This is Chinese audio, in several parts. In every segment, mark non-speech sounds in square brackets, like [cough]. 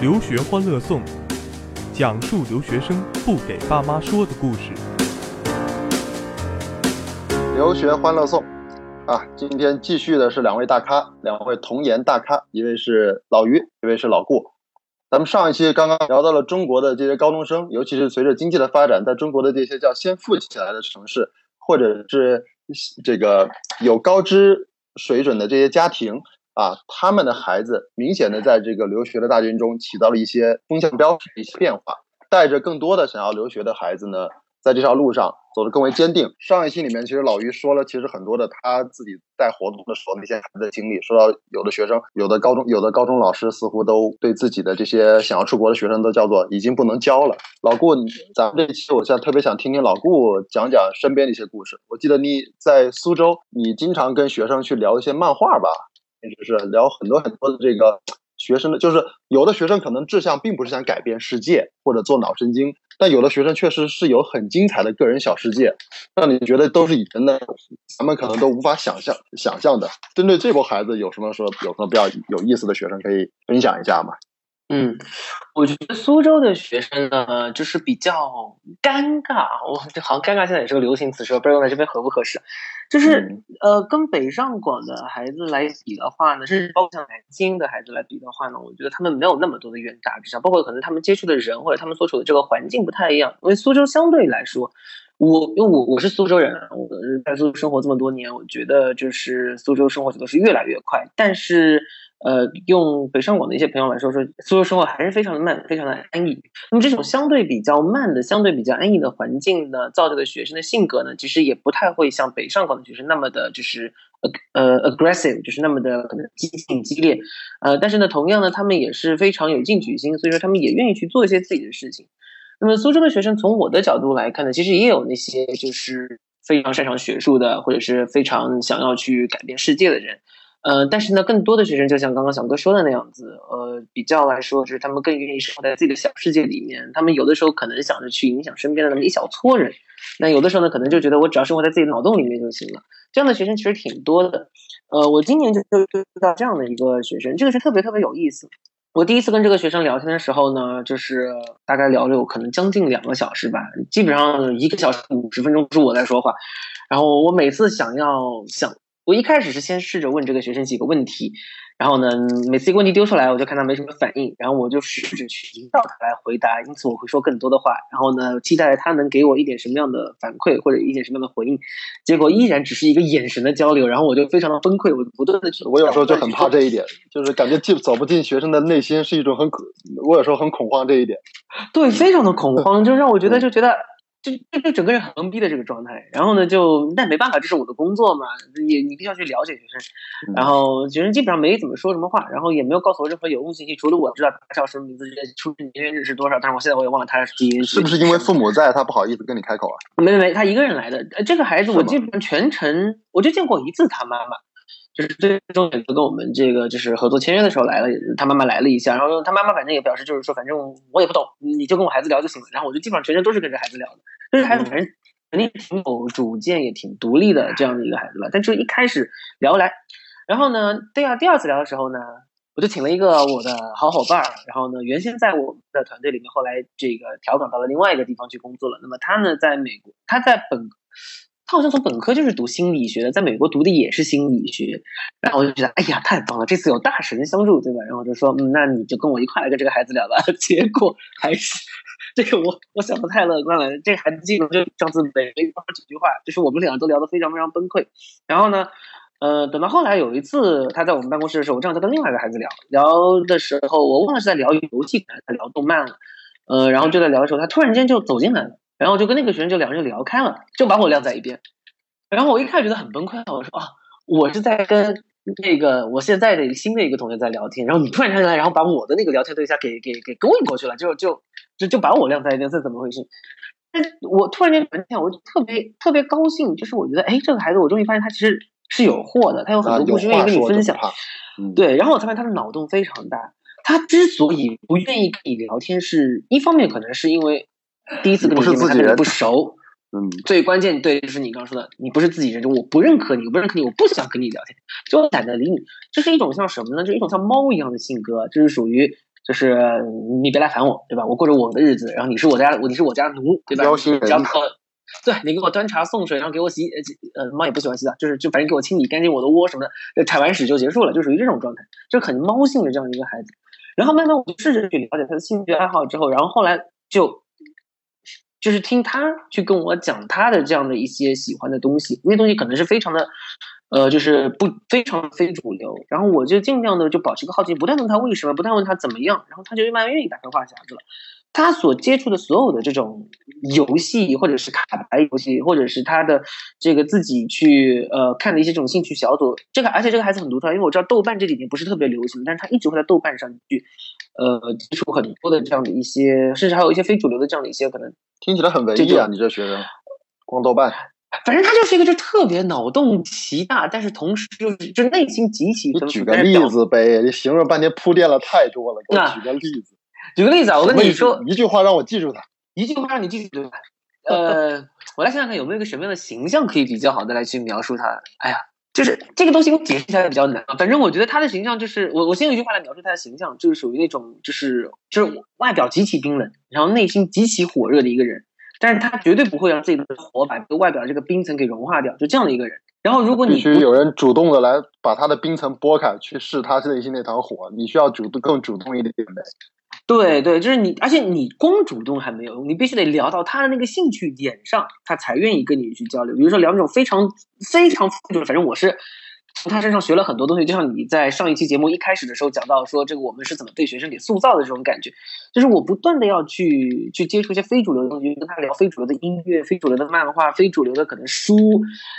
留学欢乐颂，讲述留学生不给爸妈说的故事。留学欢乐颂，啊，今天继续的是两位大咖，两位童颜大咖，一位是老于，一位是老顾。咱们上一期刚刚聊到了中国的这些高中生，尤其是随着经济的发展，在中国的这些叫先富起来的城市，或者是这个有高知水准的这些家庭啊，他们的孩子明显的在这个留学的大军中起到了一些风向标的一些变化，带着更多的想要留学的孩子呢。在这条路上走得更为坚定。上一期里面，其实老于说了，其实很多的他自己带活动的时候那些孩子的经历。说到有的学生，有的高中，有的高中老师似乎都对自己的这些想要出国的学生都叫做已经不能教了。老顾，咱们这期我现在特别想听听老顾讲讲身边的一些故事。我记得你在苏州，你经常跟学生去聊一些漫画吧，就是聊很多很多的这个学生的，就是有的学生可能志向并不是想改变世界或者做脑神经。但有的学生确实是有很精彩的个人小世界，让你觉得都是以前的，咱们可能都无法想象想象的。针对这波孩子，有什么说有什么比较有意思的学生可以分享一下吗？嗯，我觉得苏州的学生呢，就是比较尴尬。我这好像尴尬现在也是个流行词，说不知道用在这边合不合适。就是呃，跟北上广的孩子来比的话呢，甚至包括像南京的孩子来比的话呢，我觉得他们没有那么多的远大志向，包括可能他们接触的人或者他们所处的这个环境不太一样。因为苏州相对来说，我因为我我是苏州人，我在苏州生活这么多年，我觉得就是苏州生活节奏是越来越快，但是。呃，用北上广的一些朋友来说，说苏州生活还是非常的慢，非常的安逸。那么这种相对比较慢的、相对比较安逸的环境呢，造就的学生的性格呢，其实也不太会像北上广就是那么的，就是呃 aggressive，就是那么的可能激进激烈。呃，但是呢，同样呢，他们也是非常有进取心，所以说他们也愿意去做一些自己的事情。那么苏州的学生，从我的角度来看呢，其实也有那些就是非常擅长学术的，或者是非常想要去改变世界的人。呃，但是呢，更多的学生就像刚刚小哥说的那样子，呃，比较来说，就是他们更愿意生活在自己的小世界里面。他们有的时候可能想着去影响身边的那么一小撮人，那有的时候呢，可能就觉得我只要生活在自己脑洞里面就行了。这样的学生其实挺多的。呃，我今年就就遇到这样的一个学生，这个是特别特别有意思。我第一次跟这个学生聊天的时候呢，就是大概聊了有可能将近两个小时吧，基本上一个小时五十分钟是我在说话，然后我每次想要想。我一开始是先试着问这个学生几个问题，然后呢，每次一个问题丢出来，我就看他没什么反应，然后我就试着去引导他来回答，因此我会说更多的话，然后呢，期待他能给我一点什么样的反馈或者一点什么样的回应，结果依然只是一个眼神的交流，然后我就非常的崩溃，我不断的去，我有时候就很怕这一点，就是感觉进走不进学生的内心是一种很恐，我有时候很恐慌这一点，对，非常的恐慌，就让我觉得就觉得。就就就整个人很懵逼的这个状态，然后呢，就但没办法，这是我的工作嘛，你你必须要去了解学生，然后学生基本上没怎么说什么话，然后也没有告诉我任何有用信息，除了我知道他叫什么名字，出生年月日是多少，但是我现在我也忘了他是是不是因为父母在，他不好意思跟你开口啊？没没没，他一个人来的，这个孩子我基本上全程我就见过一次他妈妈。就是最终选择跟我们这个就是合作签约的时候来了，他妈妈来了一下，然后他妈妈反正也表示就是说，反正我也不懂，你就跟我孩子聊就行了。然后我就基本上全程都是跟着孩子聊的，就是孩子反正肯定挺有主见，也挺独立的这样的一个孩子吧。但是一开始聊来，然后呢，第二第二次聊的时候呢，我就请了一个我的好伙伴，然后呢，原先在我们的团队里面，后来这个调岗到了另外一个地方去工作了。那么他呢，在美国，他在本。他好像从本科就是读心理学的，在美国读的也是心理学，然后我就觉得，哎呀，太棒了，这次有大神相助，对吧？然后我就说，嗯，那你就跟我一块来跟这个孩子聊吧。[laughs] 结果还是这个，我我想的太乐观了。这个孩子基本就上次没没说几句话，就是我们两个都聊得非常非常崩溃。然后呢，呃，等到后来有一次他在我们办公室的时候，我正好在跟另外一个孩子聊聊的时候，我忘了是在聊游戏还是在聊动漫了，呃，然后就在聊的时候，他突然间就走进来了。然后就跟那个学生就两人就聊开了，就把我晾在一边。然后我一开始觉得很崩溃，我说啊，我是在跟那个我现在的新的一个同学在聊天，然后你突然间来，然后把我的那个聊天对象给给给勾引过去了，就就就就把我晾在一边，这怎么回事？但我突然间发现，我就特别特别高兴，就是我觉得，哎，这个孩子，我终于发现他其实是有货的，他有很多故事愿意跟你分享。对，然后我才发现他的脑洞非常大。他之所以不愿意跟你聊天，是一方面可能是因为。第一次跟你见面，他跟你不熟，嗯，最关键对就是你刚刚说的，你不是自己人，就我不认可你，我不认可你，我不想跟你聊天，就懒得理你。这是一种像什么呢？就一种像猫一样的性格，就是属于就是你别来烦我，对吧？我过着我的日子，然后你是我家，你是我家奴，对吧？只要靠，对你给我端茶送水，然后给我洗，呃，猫也不喜欢洗澡，就是就反正给我清理干净我的窝什么的，铲完屎就结束了，就属于这种状态，就很猫性的这样一个孩子。然后慢慢我就试着去了解他的兴趣爱好之后，然后后来就就是听他去跟我讲他的这样的一些喜欢的东西，那些东西可能是非常的。呃，就是不非常非主流，然后我就尽量的就保持个好奇，不断问他为什么，不断问他怎么样，然后他就慢慢愿意打开话匣子了。他所接触的所有的这种游戏，或者是卡牌游戏，或者是他的这个自己去呃看的一些这种兴趣小组，这个而且这个孩子很独特，因为我知道豆瓣这几年不是特别流行，但是他一直会在豆瓣上去呃接触很多的这样的一些，甚至还有一些非主流的这样的一些可能。听起来很文艺啊，你这学生，光豆瓣。反正他就是一个就特别脑洞奇大，但是同时就是就内心极其丰富。举个例子呗，你形容半天铺垫了太多了，给我举个例子。举个例子啊，我跟你说，一句话让我记住他，一句话让你记住他？呃，我来想想看有没有一个什么样的形象可以比较好的来去描述他。哎呀，就是这个东西我解释起来比较难啊。反正我觉得他的形象就是我我先用一句话来描述他的形象，就是属于那种就是就是外表极其冰冷，然后内心极其火热的一个人。但是他绝对不会让自己的火把这个外表这个冰层给融化掉，就这样的一个人。然后如果你必须有人主动的来把他的冰层拨开，去试他内心那团火，你需要主动更主动一点呗。对对，就是你，而且你光主动还没有用，你必须得聊到他的那个兴趣点上，他才愿意跟你去交流。比如说聊那种非常非常就是反正我是。从他身上学了很多东西，就像你在上一期节目一开始的时候讲到说，这个我们是怎么被学生给塑造的这种感觉，就是我不断的要去去接触一些非主流的东西，跟他聊非主流的音乐、非主流的漫画、非主流的可能书，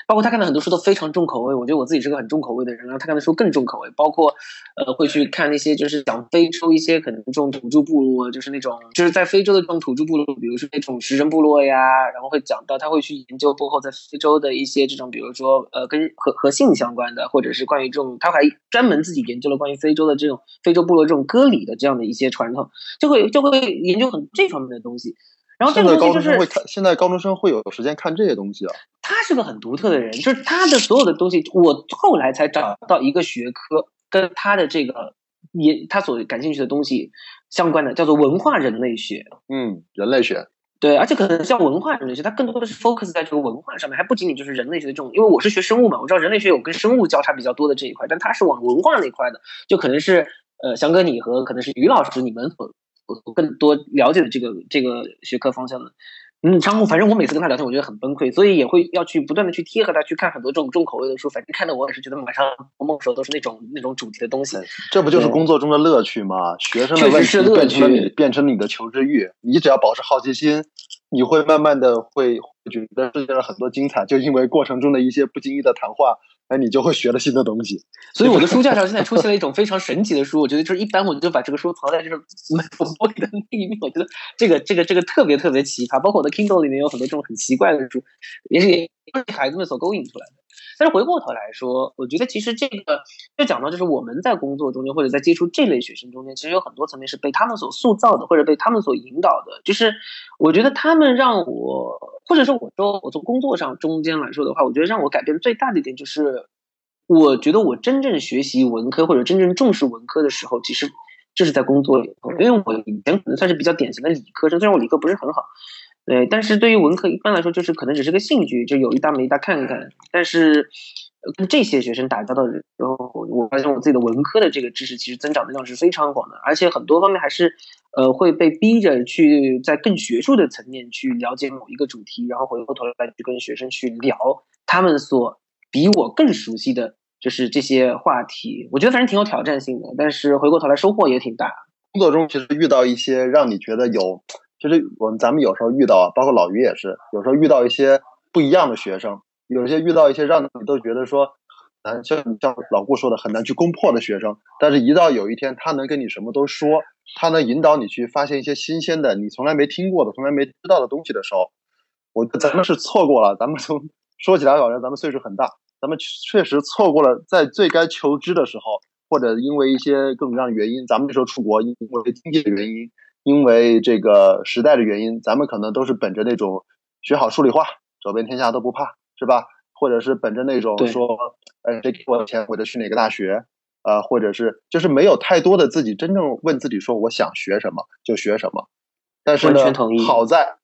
包括他看的很多书都非常重口味。我觉得我自己是个很重口味的人，然后他看的书更重口味，包括呃会去看那些就是讲非洲一些可能这种土著部落，就是那种就是在非洲的这种土著部落，比如说那种食人部落呀，然后会讲到他会去研究过后在非洲的一些这种，比如说呃跟和和性相关的。或者是关于这种，他还专门自己研究了关于非洲的这种非洲部落这种歌礼的这样的一些传统，就会就会研究很这方面的东西。然后这个东西就是现在高中生会有时间看这些东西啊。他是个很独特的人，就是他的所有的东西，我后来才找到一个学科跟他的这个也他所感兴趣的东西相关的，叫做文化人类学。嗯，人类学。对，而且可能像文化人类学，它更多的是 focus 在这个文化上面，还不仅仅就是人类学的这种。因为我是学生物嘛，我知道人类学有跟生物交叉比较多的这一块，但它是往文化那块的，就可能是呃，翔哥你和可能是于老师你们所更多了解的这个这个学科方向的。嗯，然后反正我每次跟他聊天，我觉得很崩溃，所以也会要去不断的去贴合他去看很多这种重口味的书。反正看的我也是觉得马上梦时候都是那种那种主题的东西。这不就是工作中的乐趣吗？学生的问题变成变成你的求知欲，你只要保持好奇心，你会慢慢的会觉得世界上很多精彩，就因为过程中的一些不经意的谈话。那你就会学了新的东西，所以我的书架上 [laughs] 现在出现了一种非常神奇的书。我觉得就是一般我就把这个书藏在这个门玻璃的那一面。我觉得这个这个这个特别特别奇葩，包括我的 Kindle 里面有很多这种很奇怪的书，也是孩子们所勾引出来的。但是回过头来说，我觉得其实这个就讲到就是我们在工作中间或者在接触这类学生中间，其实有很多层面是被他们所塑造的，或者被他们所引导的。就是我觉得他们让我，或者说我说我从工作上中间来说的话，我觉得让我改变最大的一点就是，我觉得我真正学习文科或者真正重视文科的时候，其实就是在工作里头。因为我以前可能算是比较典型的理科生，虽然我理科不是很好。对，但是对于文科一般来说，就是可能只是个兴趣，就有一搭没一搭看一看。但是跟这些学生打交道的时候，我发现我自己的文科的这个知识其实增长的量是非常广的，而且很多方面还是呃会被逼着去在更学术的层面去了解某一个主题，然后回过头来去跟学生去聊他们所比我更熟悉的就是这些话题。我觉得反正挺有挑战性的，但是回过头来收获也挺大。工作中其实遇到一些让你觉得有。其实我们咱们有时候遇到啊，包括老于也是，有时候遇到一些不一样的学生，有些遇到一些让你都觉得说难，像你像老顾说的很难去攻破的学生，但是一到有一天他能跟你什么都说，他能引导你去发现一些新鲜的、你从来没听过的、从来没知道的东西的时候，我咱们是错过了。咱们从说起来好像咱们岁数很大，咱们确实错过了在最该求知的时候，或者因为一些各种各样的原因，咱们那时候出国因为经济的原因。因为这个时代的原因，咱们可能都是本着那种学好数理化，走遍天下都不怕，是吧？或者是本着那种说，哎，谁给我钱我就去哪个大学，啊，或者是就是没有太多的自己真正问自己说我想学什么就学什么。但是呢，好在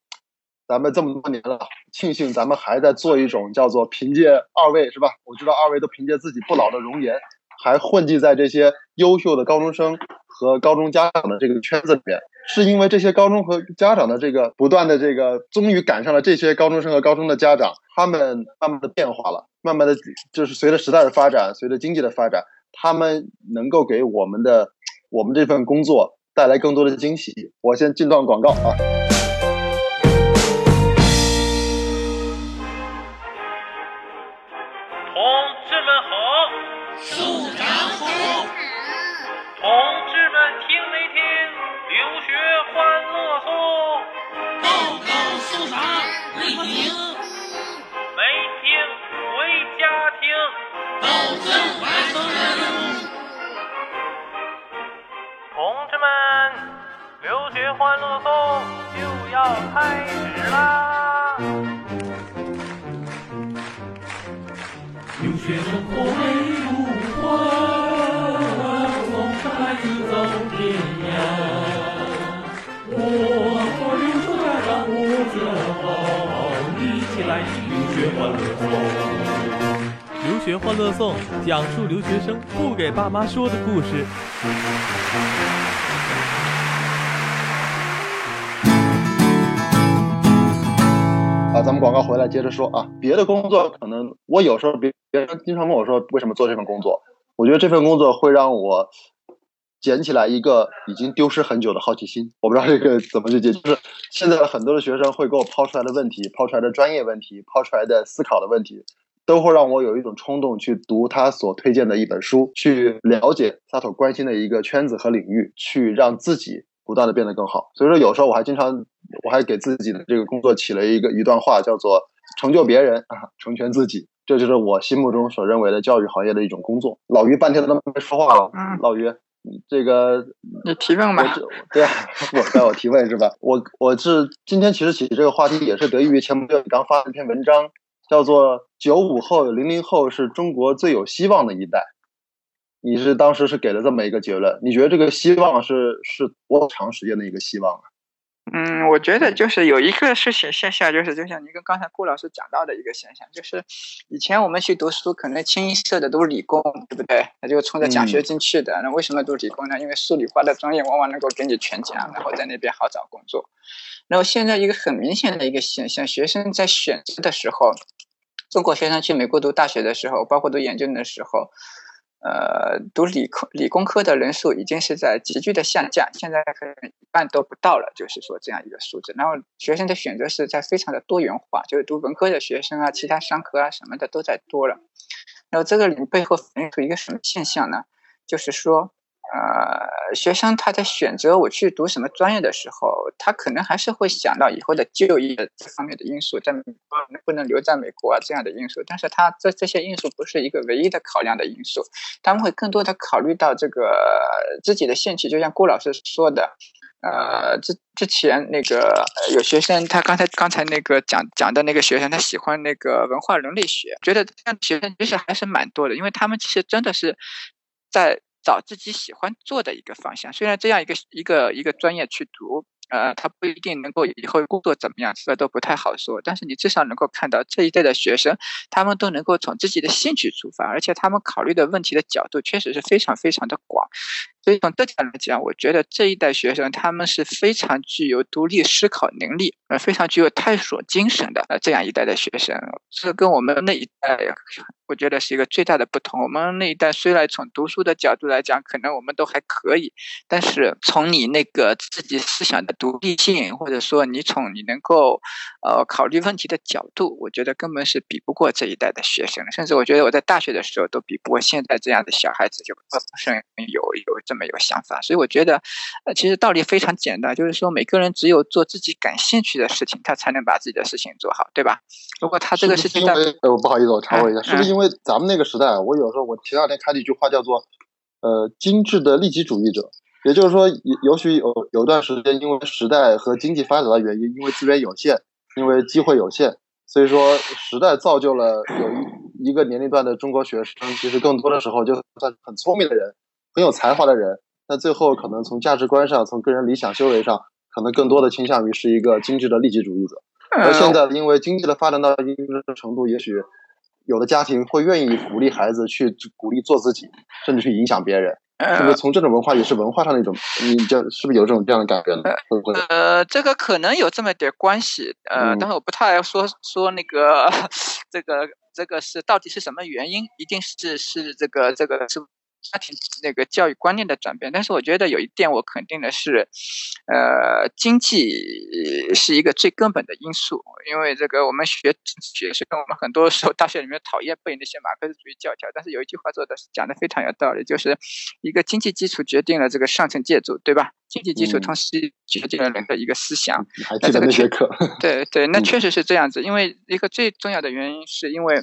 咱们这么多年了，庆幸咱们还在做一种叫做凭借二位是吧？我知道二位都凭借自己不老的容颜，还混迹在这些优秀的高中生和高中家长的这个圈子里面，是因为这些高中和家长的这个不断的这个，终于赶上了这些高中生和高中的家长，他们慢慢的变化了，慢慢的就是随着时代的发展，随着经济的发展，他们能够给我们的我们这份工作。带来更多的惊喜。我先进段广告啊！同志们留学欢乐颂就要开始啦！留学生活美如画，风沙雨走天涯。我和留守家长我自豪，一起来听留学欢乐颂。学欢乐颂讲述留学生不给爸妈说的故事。啊，咱们广告回来接着说啊，别的工作可能我有时候别别人经常问我说为什么做这份工作，我觉得这份工作会让我捡起来一个已经丢失很久的好奇心。我不知道这个怎么去解，就是现在很多的学生会给我抛出来的问题，抛出来的专业问题，抛出来的思考的问题，都会让我有一种冲动去读他所推荐的一本书，去了解他所关心的一个圈子和领域，去让自己不断的变得更好。所以说有时候我还经常。我还给自己的这个工作起了一个一段话，叫做“成就别人啊，[laughs] 成全自己”。这就是我心目中所认为的教育行业的一种工作。老于半天都没说话了，老于，这个你提问吧。对啊，[laughs] 我该我提问是吧？我我是今天其实起这个话题也是得益于前不久你刚发了一篇文章，叫做“九五后、零零后是中国最有希望的一代”。你是当时是给了这么一个结论？你觉得这个希望是是多长时间的一个希望啊？嗯，我觉得就是有一个事情现象，就是就像您跟刚才顾老师讲到的一个现象，就是以前我们去读书，可能清一色的都是理工，对不对？那就冲着奖学金去的。那为什么读理工呢？因为数理化的专业往往能够给你全奖，然后在那边好找工作。然后现在一个很明显的一个现象，学生在选择的时候，中国学生去美国读大学的时候，包括读研究生的时候。呃，读理科理工科的人数已经是在急剧的下降，现在可能一半都不到了，就是说这样一个数字。然后学生的选择是在非常的多元化，就是读文科的学生啊，其他商科啊什么的都在多了。然后这个里背后反映出一个什么现象呢？就是说。呃，学生他在选择我去读什么专业的时候，他可能还是会想到以后的就业这方面的因素，在美国能不能留在美国啊这样的因素。但是他这这些因素不是一个唯一的考量的因素，他们会更多的考虑到这个自己的兴趣。就像郭老师说的，呃，之之前那个有学生，他刚才刚才那个讲讲的那个学生，他喜欢那个文化人类学，觉得这样的学生其实还是蛮多的，因为他们其实真的是在。找自己喜欢做的一个方向，虽然这样一个一个一个专业去读，呃，他不一定能够以后工作怎么样，这都不太好说。但是你至少能够看到这一代的学生，他们都能够从自己的兴趣出发，而且他们考虑的问题的角度确实是非常非常的广。所以从这点来讲，我觉得这一代学生他们是非常具有独立思考能力，呃，非常具有探索精神的呃这样一代的学生，这跟我们那一代。我觉得是一个最大的不同。我们那一代虽然从读书的角度来讲，可能我们都还可以，但是从你那个自己思想的独立性，或者说你从你能够呃考虑问题的角度，我觉得根本是比不过这一代的学生。甚至我觉得我在大学的时候都比不过现在这样的小孩子，就不是有有这么有想法。所以我觉得，呃，其实道理非常简单，就是说每个人只有做自己感兴趣的事情，他才能把自己的事情做好，对吧？如果他这个事情，呃，我不好意思，我插播一下，是不是因因为咱们那个时代，我有时候我前两天看了一句话，叫做“呃，精致的利己主义者”，也就是说，也也许有有段时间，因为时代和经济发展的原因，因为资源有限，因为机会有限，所以说，时代造就了有一一个年龄段的中国学生，其实更多的时候就算是很聪明的人，很有才华的人，但最后可能从价值观上，从个人理想修为上，可能更多的倾向于是一个精致的利己主义者。而现在，因为经济的发展到一定程度，也许有的家庭会愿意鼓励孩子去鼓励做自己，甚至去影响别人。是不是从这种文化也是文化上的一种？你这是不是有这种这样的感觉呢？会不会？呃，这个可能有这么点关系，呃，但是我不太说说那个 [laughs] 这个这个是到底是什么原因？一定是是这个这个是。家庭那个教育观念的转变，但是我觉得有一点我肯定的是，呃，经济是一个最根本的因素。因为这个我们学学是跟我们很多时候大学里面讨厌背那些马克思主义教条，但是有一句话做的讲的非常有道理，就是一个经济基础决定了这个上层建筑，对吧？经济基础同时决定了人的一个思想。还记得那节课？对对，那确实是这样子。因为一个最重要的原因，是因为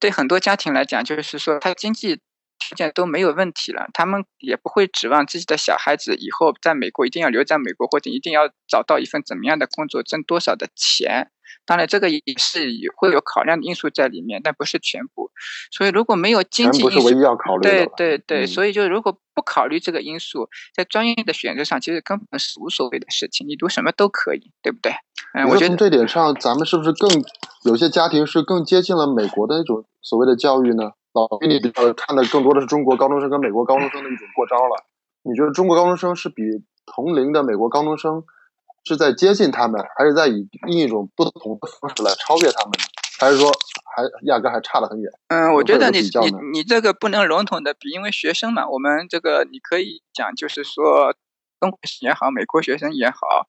对很多家庭来讲，就是说他经济。条件都没有问题了，他们也不会指望自己的小孩子以后在美国一定要留在美国，或者一定要找到一份怎么样的工作，挣多少的钱。当然，这个也是会有考量的因素在里面，但不是全部。所以，如果没有经济因素，对对对，所以就如果不考虑这个因素，在专业的选择上，其实根本是无所谓的事情，你读什么都可以，对不对？嗯，我觉得从这点上，咱们是不是更有些家庭是更接近了美国的那种所谓的教育呢？老比你比较看的更多的是中国高中生跟美国高中生的一种过招了。你觉得中国高中生是比同龄的美国高中生是在接近他们，还是在以另一种不同的方式来超越他们呢？还是说还压根还差得很远？嗯，我觉得你你你这个不能笼统的比，因为学生嘛，我们这个你可以讲，就是说中国也好，美国学生也好，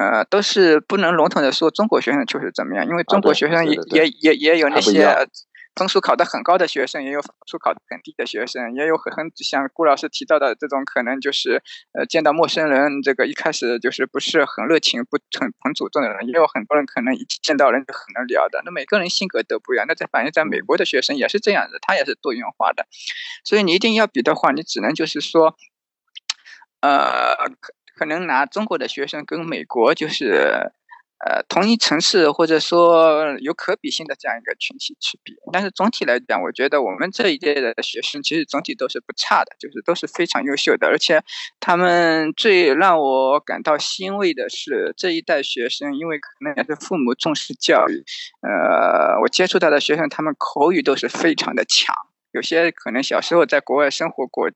呃，都是不能笼统的说中国学生就是怎么样，因为中国学生也也也也有那些。分数考得很高的学生，也有分数考得很低的学生，也有很很像顾老师提到的这种可能，就是呃见到陌生人，这个一开始就是不是很热情、不很很主动的人，也有很多人可能一见到人就很能聊的。那每个人性格都不一样，那在反映在美国的学生也是这样的，他也是多元化的。所以你一定要比的话，你只能就是说，呃，可可能拿中国的学生跟美国就是。呃，同一城市或者说有可比性的这样一个群体去比，但是总体来讲，我觉得我们这一届的学生其实总体都是不差的，就是都是非常优秀的。而且他们最让我感到欣慰的是，这一代学生因为可能也是父母重视教育，呃，我接触到的学生，他们口语都是非常的强。有些可能小时候在国外生活过，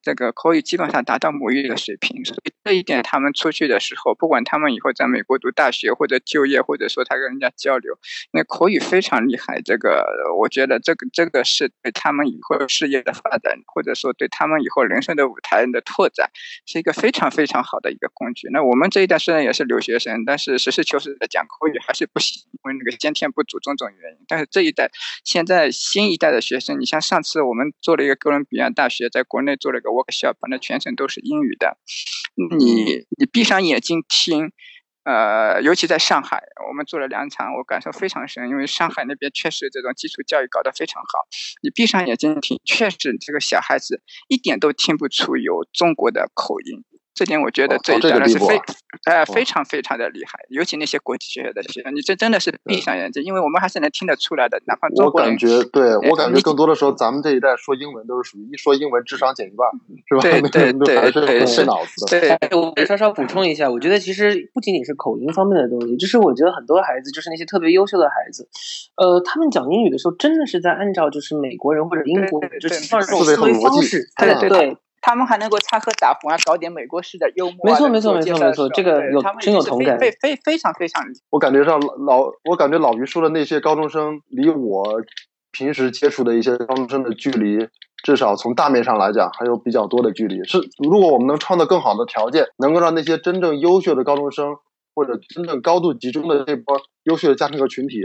这个口语基本上达到母语的水平，所以这一点他们出去的时候，不管他们以后在美国读大学或者就业，或者说他跟人家交流，那口语非常厉害。这个我觉得这个这个是对他们以后事业的发展，或者说对他们以后人生的舞台的拓展，是一个非常非常好的一个工具。那我们这一代虽然也是留学生，但是实事求是的讲口语还是不行，因为那个先天不足种种原因。但是这一代现在新一代的学生，你像上。上次我们做了一个哥伦比亚大学在国内做了一个 workshop，那全程都是英语的。你你闭上眼睛听，呃，尤其在上海，我们做了两场，我感受非常深，因为上海那边确实这种基础教育搞得非常好。你闭上眼睛听，确实这个小孩子一点都听不出有中国的口音。这点我觉得这当然是非，呃，非常非常的厉害，尤其那些国际学校的学生，你这真的是闭上眼睛，因为我们还是能听得出来的，哪怕中国人。我感觉，对我感觉更多的时候，咱们这一代说英文都是属于一说英文智商减一半，是吧？对 [laughs] 对对对，是脑子的。对，我稍稍补充一下，我觉得其实不仅仅是口音方面的东西，就是我觉得很多孩子，就是那些特别优秀的孩子，呃，他们讲英语的时候，真的是在按照就是美国人或者英国人就是这种思维方式，对对。他们还能够插科打诨啊，搞点美国式的幽默。没错，没错，没错，没错，这个有真有同感。非非非常非常。我感觉上老，我感觉老于说的那些高中生，离我平时接触的一些高中生的距离，至少从大面上来讲，还有比较多的距离。是，如果我们能创造更好的条件，能够让那些真正优秀的高中生，或者真正高度集中的这波优秀的家庭和群体，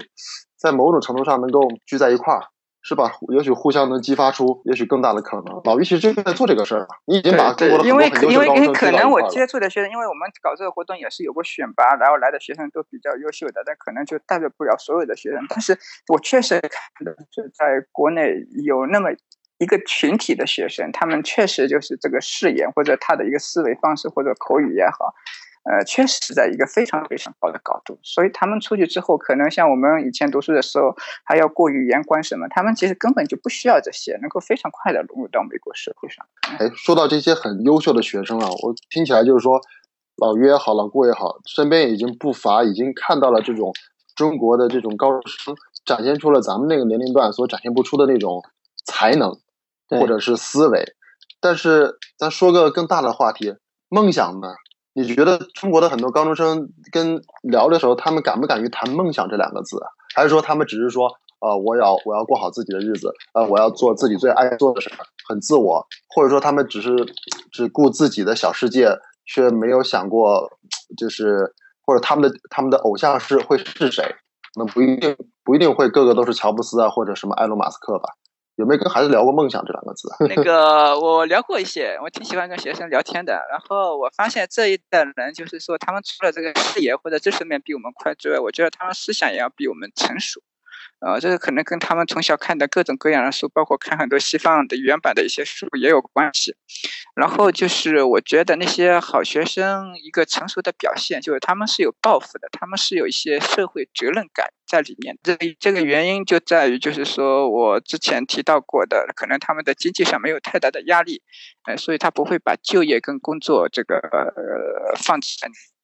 在某种程度上能够聚在一块儿。是吧？也许互相能激发出也许更大的可能。老于其实就在做这个事儿你已经把中国的因为因为因为可能我接触的学生，因为我们搞这个活动也是有过选拔，然后来的学生都比较优秀的，但可能就代表不了所有的学生。但是我确实看到是，在国内有那么一个群体的学生，他们确实就是这个视野或者他的一个思维方式或者口语也好。呃，确实是在一个非常非常高的高度。所以他们出去之后，可能像我们以前读书的时候，还要过语言关什么，他们其实根本就不需要这些，能够非常快的融入到美国社会上。哎，说到这些很优秀的学生啊，我听起来就是说，老于也好，老顾也好，身边已经不乏已经看到了这种中国的这种高中生展现出了咱们那个年龄段所展现不出的那种才能，或者是思维。但是咱说个更大的话题，梦想呢？你觉得中国的很多高中生跟聊的时候，他们敢不敢于谈梦想这两个字啊？还是说他们只是说，呃，我要我要过好自己的日子，呃，我要做自己最爱做的事儿，很自我，或者说他们只是只顾自己的小世界，却没有想过，就是或者他们的他们的偶像是会是谁？那不一定不一定会个个都是乔布斯啊，或者什么埃隆马斯克吧？有没有跟孩子聊过梦想这两个字？[laughs] 那个我聊过一些，我挺喜欢跟学生聊天的。然后我发现这一代人，就是说他们除了这个视野或者知识面比我们快之外，我觉得他们思想也要比我们成熟。呃，这个可能跟他们从小看的各种各样的书，包括看很多西方的原版的一些书也有关系。然后就是我觉得那些好学生一个成熟的表现，就是他们是有抱负的，他们是有一些社会责任感在里面。这这个原因就在于，就是说我之前提到过的，可能他们的经济上没有太大的压力，呃，所以他不会把就业跟工作这个呃放在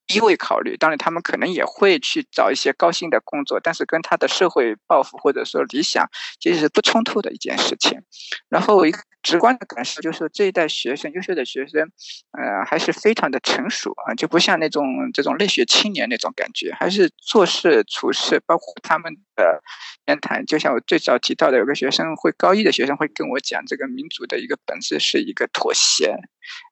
低位考虑。当然，他们可能也会去找一些高薪的工作，但是跟他的社会抱负或者说理想其实是不冲突的一件事情。然后一直观的感受就是，这一代学生，优秀的学生，呃，还是非常的成熟啊，就不像那种这种泪血青年那种感觉，还是做事处事，包括他们的言谈，就像我最早提到的，有个学生会高一的学生会跟我讲，这个民主的一个本质是一个妥协，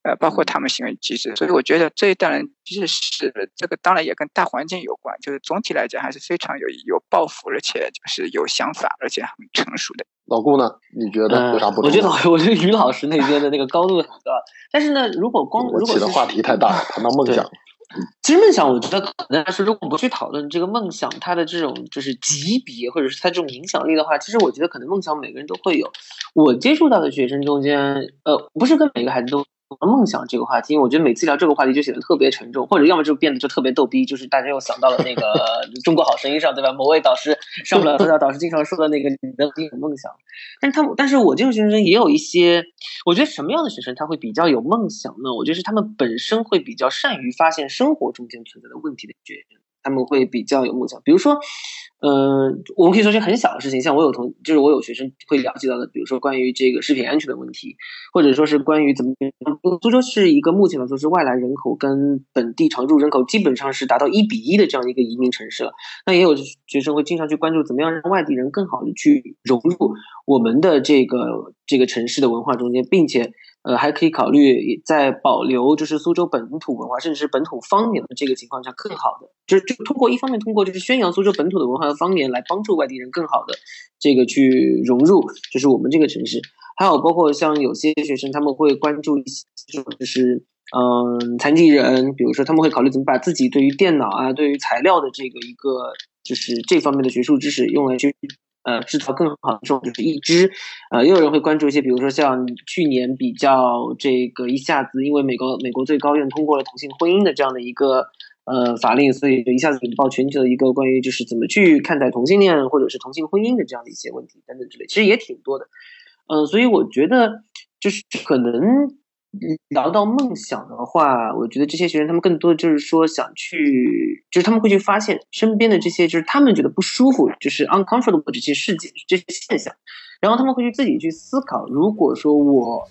呃，包括他们行为机制，所以我觉得这一代人其实是这个，当然也跟大环境有关，就是总体来讲还是非常有有抱负，而且就是有想法，而且很成熟的。老顾呢？你觉得有啥不同我觉得老 [laughs] 我觉得于老师那边的那个高度很高，但是呢，如果光我如果是起的话题太大了，谈到梦想，其实梦想，我觉得可能还是如果不去讨论这个梦想它的这种就是级别，或者是它这种影响力的话，其实我觉得可能梦想每个人都会有。我接触到的学生中间，呃，不是跟每个孩子都梦想这个话题，因为我觉得每次聊这个话题就显得特别沉重，或者要么就变得就特别逗逼，就是大家又想到了那个 [laughs]《中国好声音》上，对吧？某位导师上不了头条，导师经常说的那个“你的你有梦想”，但是他们，但是我这种学生也有一些，我觉得什么样的学生他会比较有梦想呢？我觉得是他们本身会比较善于发现生活中间存在的问题的学生，他们会比较有梦想。比如说，嗯、我们可以说是很小的事情，像我有同，就是我有学生会了解到的，比如说关于这个食品安全的问题，或者说是关于怎么，苏州是一个目前来说是外来人口跟本地常住人口基本上是达到一比一的这样一个移民城市了。那也有学生会经常去关注怎么样让外地人更好的去融入我们的这个这个城市的文化中间，并且呃还可以考虑在保留就是苏州本土文化甚至是本土方言的这个情况下，更好的就是就通过一方面通过就是宣扬苏州本土的文化和方言来帮助外地人更好的这个去融入就是我们这个城市，还有包括像有些学生他们会关注一些就是。嗯，残疾人，比如说他们会考虑怎么把自己对于电脑啊、对于材料的这个一个就是这方面的学术知识用来去呃制造更好的这种就是义肢，呃，也有人会关注一些，比如说像去年比较这个一下子因为美国美国最高院通过了同性婚姻的这样的一个呃法令，所以就一下子引爆全球的一个关于就是怎么去看待同性恋或者是同性婚姻的这样的一些问题等等之类，其实也挺多的。嗯、所以我觉得就是可能聊到梦想的话，我觉得这些学生他们更多的就是说想去，就是他们会去发现身边的这些就是他们觉得不舒服，就是 uncomfortable 这些事件、这些现象，然后他们会去自己去思考，如果说我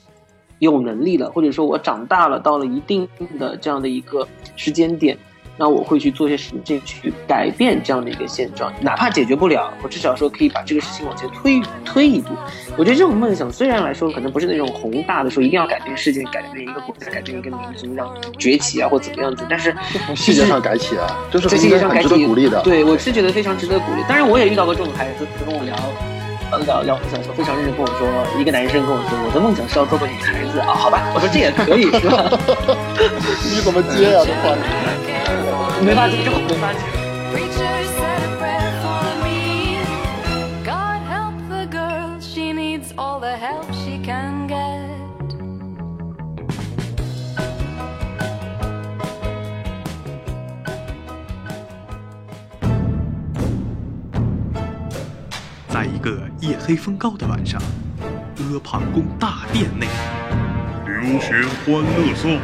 有能力了，或者说我长大了，到了一定的这样的一个时间点。那我会去做些什么，这去改变这样的一个现状，哪怕解决不了，我至少说可以把这个事情往前推推一步。我觉得这种梦想虽然来说可能不是那种宏大的，说一定要改变世界、改变一个国家、改变一个民族，让崛起啊或怎么样子，但是从细节上改起啊，这是在细节上很值得改起鼓励的。对，我是觉得非常值得鼓励。当然，我也遇到过这种孩子，跟我聊。呃聊聊梦想的时候，非常认真跟我说，一个男生跟我说，我的梦想是要做个女孩子啊，好吧，我说这也可以是吧？[laughs] 你怎么接呀、这话？没法接，这没法接。黑风高的晚上，阿房宫大殿内，刘玄欢乐颂，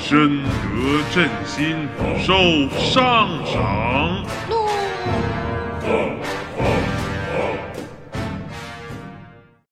深得朕心，受上赏。